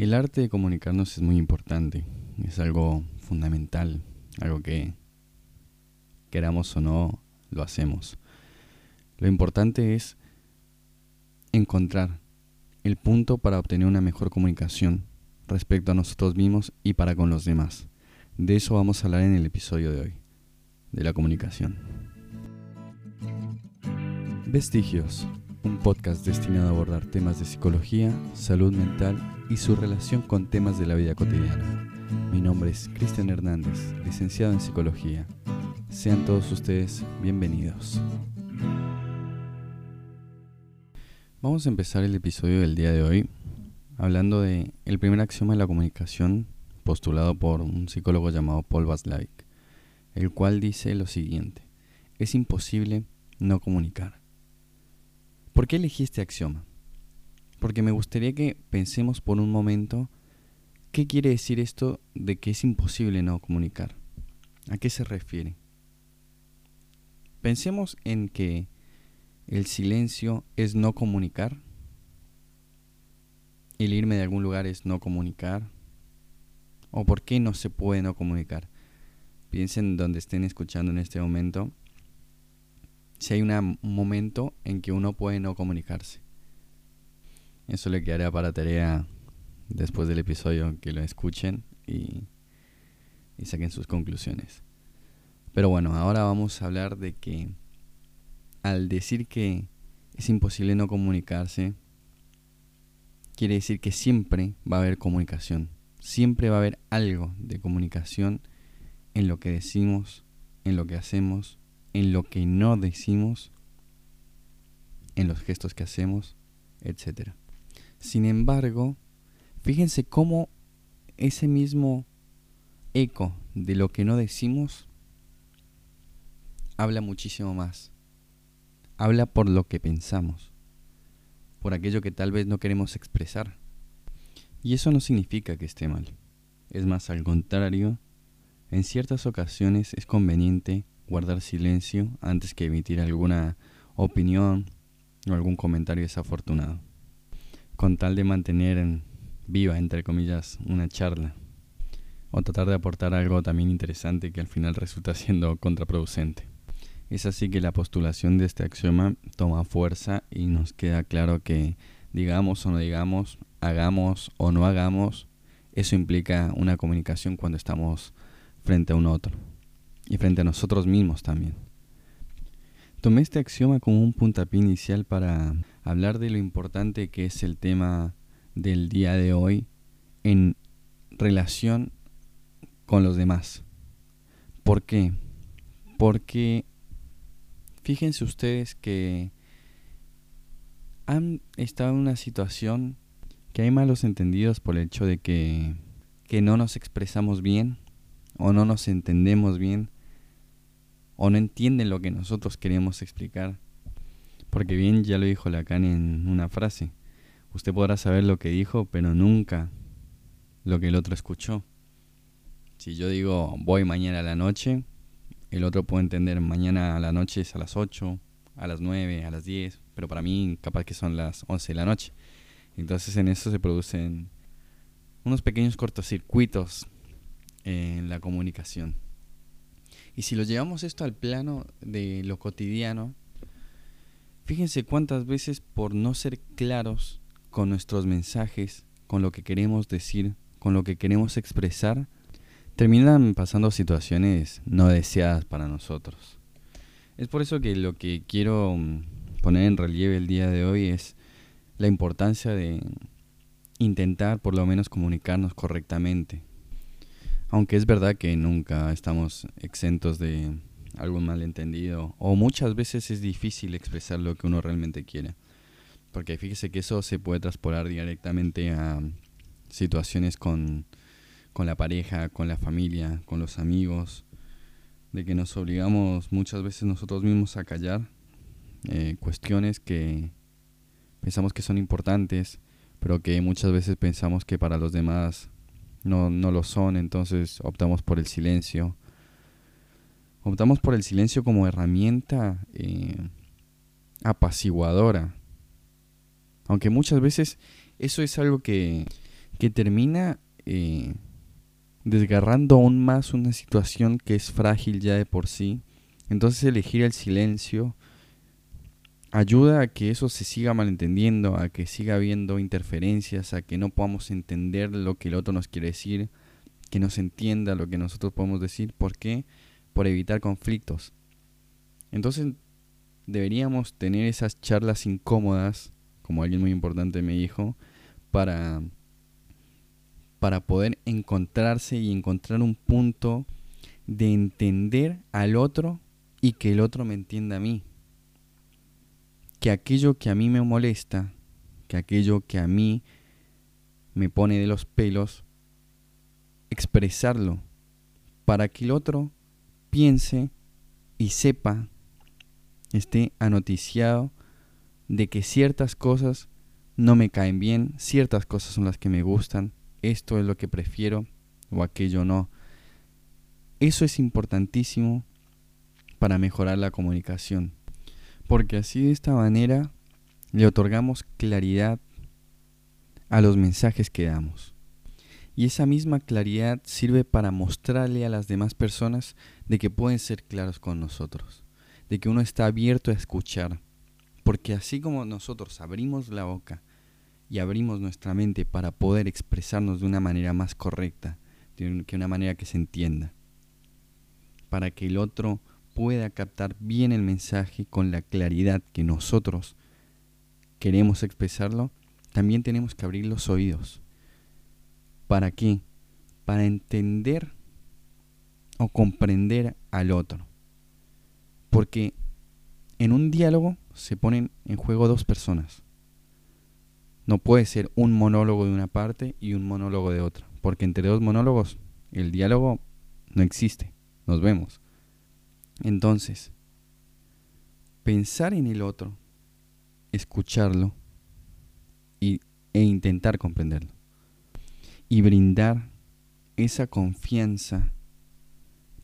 El arte de comunicarnos es muy importante, es algo fundamental, algo que queramos o no, lo hacemos. Lo importante es encontrar el punto para obtener una mejor comunicación respecto a nosotros mismos y para con los demás. De eso vamos a hablar en el episodio de hoy, de la comunicación. Vestigios, un podcast destinado a abordar temas de psicología, salud mental y su relación con temas de la vida cotidiana. Mi nombre es Cristian Hernández, licenciado en psicología. Sean todos ustedes bienvenidos. Vamos a empezar el episodio del día de hoy hablando de el primer axioma de la comunicación postulado por un psicólogo llamado Paul Vaslavic, el cual dice lo siguiente: es imposible no comunicar. ¿Por qué elegí este axioma? Porque me gustaría que pensemos por un momento qué quiere decir esto de que es imposible no comunicar. ¿A qué se refiere? Pensemos en que el silencio es no comunicar. El irme de algún lugar es no comunicar. ¿O por qué no se puede no comunicar? Piensen donde estén escuchando en este momento si hay un momento en que uno puede no comunicarse. Eso le quedará para tarea después del episodio que lo escuchen y, y saquen sus conclusiones. Pero bueno, ahora vamos a hablar de que al decir que es imposible no comunicarse, quiere decir que siempre va a haber comunicación. Siempre va a haber algo de comunicación en lo que decimos, en lo que hacemos en lo que no decimos, en los gestos que hacemos, etc. Sin embargo, fíjense cómo ese mismo eco de lo que no decimos habla muchísimo más. Habla por lo que pensamos, por aquello que tal vez no queremos expresar. Y eso no significa que esté mal. Es más, al contrario, en ciertas ocasiones es conveniente guardar silencio antes que emitir alguna opinión o algún comentario desafortunado, con tal de mantener viva, entre comillas, una charla, o tratar de aportar algo también interesante que al final resulta siendo contraproducente. Es así que la postulación de este axioma toma fuerza y nos queda claro que digamos o no digamos, hagamos o no hagamos, eso implica una comunicación cuando estamos frente a un otro y frente a nosotros mismos también. Tomé este axioma como un puntapié inicial para hablar de lo importante que es el tema del día de hoy en relación con los demás. ¿Por qué? Porque fíjense ustedes que han estado en una situación que hay malos entendidos por el hecho de que, que no nos expresamos bien o no nos entendemos bien o no entienden lo que nosotros queremos explicar. Porque bien ya lo dijo Lacan en una frase, usted podrá saber lo que dijo, pero nunca lo que el otro escuchó. Si yo digo voy mañana a la noche, el otro puede entender mañana a la noche es a las 8, a las 9, a las 10, pero para mí capaz que son las 11 de la noche. Entonces en eso se producen unos pequeños cortocircuitos en la comunicación. Y si lo llevamos esto al plano de lo cotidiano, fíjense cuántas veces por no ser claros con nuestros mensajes, con lo que queremos decir, con lo que queremos expresar, terminan pasando situaciones no deseadas para nosotros. Es por eso que lo que quiero mm, poner en relieve el día de hoy es la importancia de intentar por lo menos comunicarnos correctamente, aunque es verdad que nunca estamos exentos de algún malentendido o muchas veces es difícil expresar lo que uno realmente quiere. Porque fíjese que eso se puede transportar directamente a situaciones con, con la pareja, con la familia, con los amigos, de que nos obligamos muchas veces nosotros mismos a callar eh, cuestiones que pensamos que son importantes, pero que muchas veces pensamos que para los demás no, no lo son, entonces optamos por el silencio. Optamos por el silencio como herramienta eh, apaciguadora. Aunque muchas veces eso es algo que, que termina eh, desgarrando aún más una situación que es frágil ya de por sí. Entonces elegir el silencio ayuda a que eso se siga malentendiendo, a que siga habiendo interferencias, a que no podamos entender lo que el otro nos quiere decir, que no se entienda lo que nosotros podemos decir. ¿Por qué? Por evitar conflictos. Entonces deberíamos tener esas charlas incómodas, como alguien muy importante me dijo, para, para poder encontrarse y encontrar un punto de entender al otro y que el otro me entienda a mí que aquello que a mí me molesta, que aquello que a mí me pone de los pelos, expresarlo para que el otro piense y sepa, esté anoticiado de que ciertas cosas no me caen bien, ciertas cosas son las que me gustan, esto es lo que prefiero o aquello no. Eso es importantísimo para mejorar la comunicación porque así de esta manera le otorgamos claridad a los mensajes que damos. Y esa misma claridad sirve para mostrarle a las demás personas de que pueden ser claros con nosotros, de que uno está abierto a escuchar, porque así como nosotros abrimos la boca y abrimos nuestra mente para poder expresarnos de una manera más correcta, de una manera que se entienda, para que el otro pueda captar bien el mensaje con la claridad que nosotros queremos expresarlo, también tenemos que abrir los oídos. ¿Para qué? Para entender o comprender al otro. Porque en un diálogo se ponen en juego dos personas. No puede ser un monólogo de una parte y un monólogo de otra. Porque entre dos monólogos el diálogo no existe. Nos vemos. Entonces, pensar en el otro, escucharlo y, e intentar comprenderlo. Y brindar esa confianza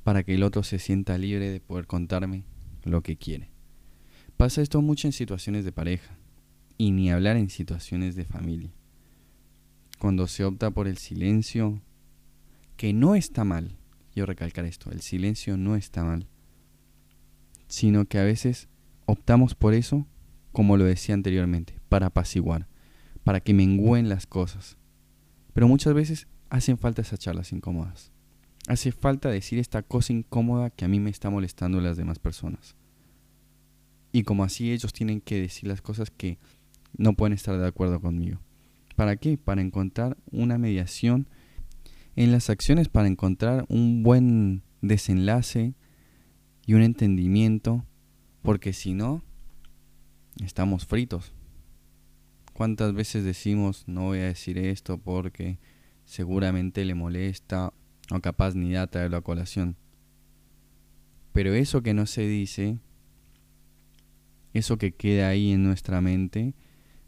para que el otro se sienta libre de poder contarme lo que quiere. Pasa esto mucho en situaciones de pareja y ni hablar en situaciones de familia. Cuando se opta por el silencio, que no está mal, quiero recalcar esto, el silencio no está mal sino que a veces optamos por eso, como lo decía anteriormente, para apaciguar, para que mengüen las cosas. Pero muchas veces hacen falta esas charlas incómodas. Hace falta decir esta cosa incómoda que a mí me está molestando a las demás personas. Y como así ellos tienen que decir las cosas que no pueden estar de acuerdo conmigo. ¿Para qué? Para encontrar una mediación en las acciones, para encontrar un buen desenlace y un entendimiento, porque si no, estamos fritos. ¿Cuántas veces decimos no voy a decir esto porque seguramente le molesta o capaz ni da traerlo a colación? Pero eso que no se dice, eso que queda ahí en nuestra mente,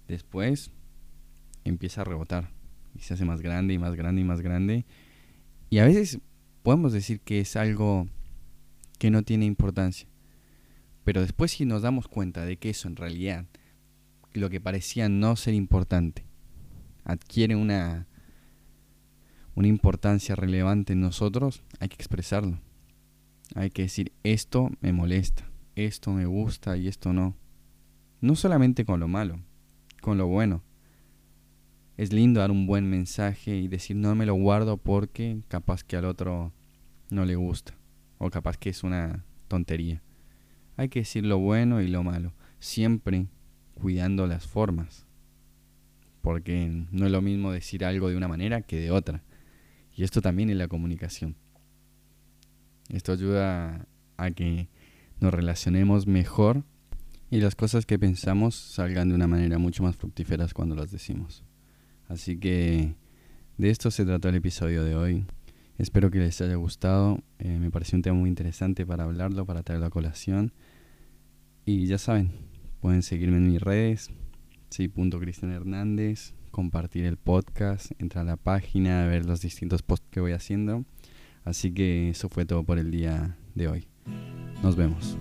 después empieza a rebotar y se hace más grande y más grande y más grande. Y a veces podemos decir que es algo que no tiene importancia. Pero después si nos damos cuenta de que eso en realidad, lo que parecía no ser importante, adquiere una, una importancia relevante en nosotros, hay que expresarlo. Hay que decir, esto me molesta, esto me gusta y esto no. No solamente con lo malo, con lo bueno. Es lindo dar un buen mensaje y decir no me lo guardo porque capaz que al otro no le gusta o capaz que es una tontería. Hay que decir lo bueno y lo malo, siempre cuidando las formas, porque no es lo mismo decir algo de una manera que de otra. Y esto también es la comunicación. Esto ayuda a que nos relacionemos mejor y las cosas que pensamos salgan de una manera mucho más fructíferas cuando las decimos. Así que de esto se trató el episodio de hoy. Espero que les haya gustado. Eh, me pareció un tema muy interesante para hablarlo, para traerlo a colación. Y ya saben, pueden seguirme en mis redes, sí, punto Cristian Hernández, compartir el podcast, entrar a la página, ver los distintos posts que voy haciendo. Así que eso fue todo por el día de hoy. Nos vemos.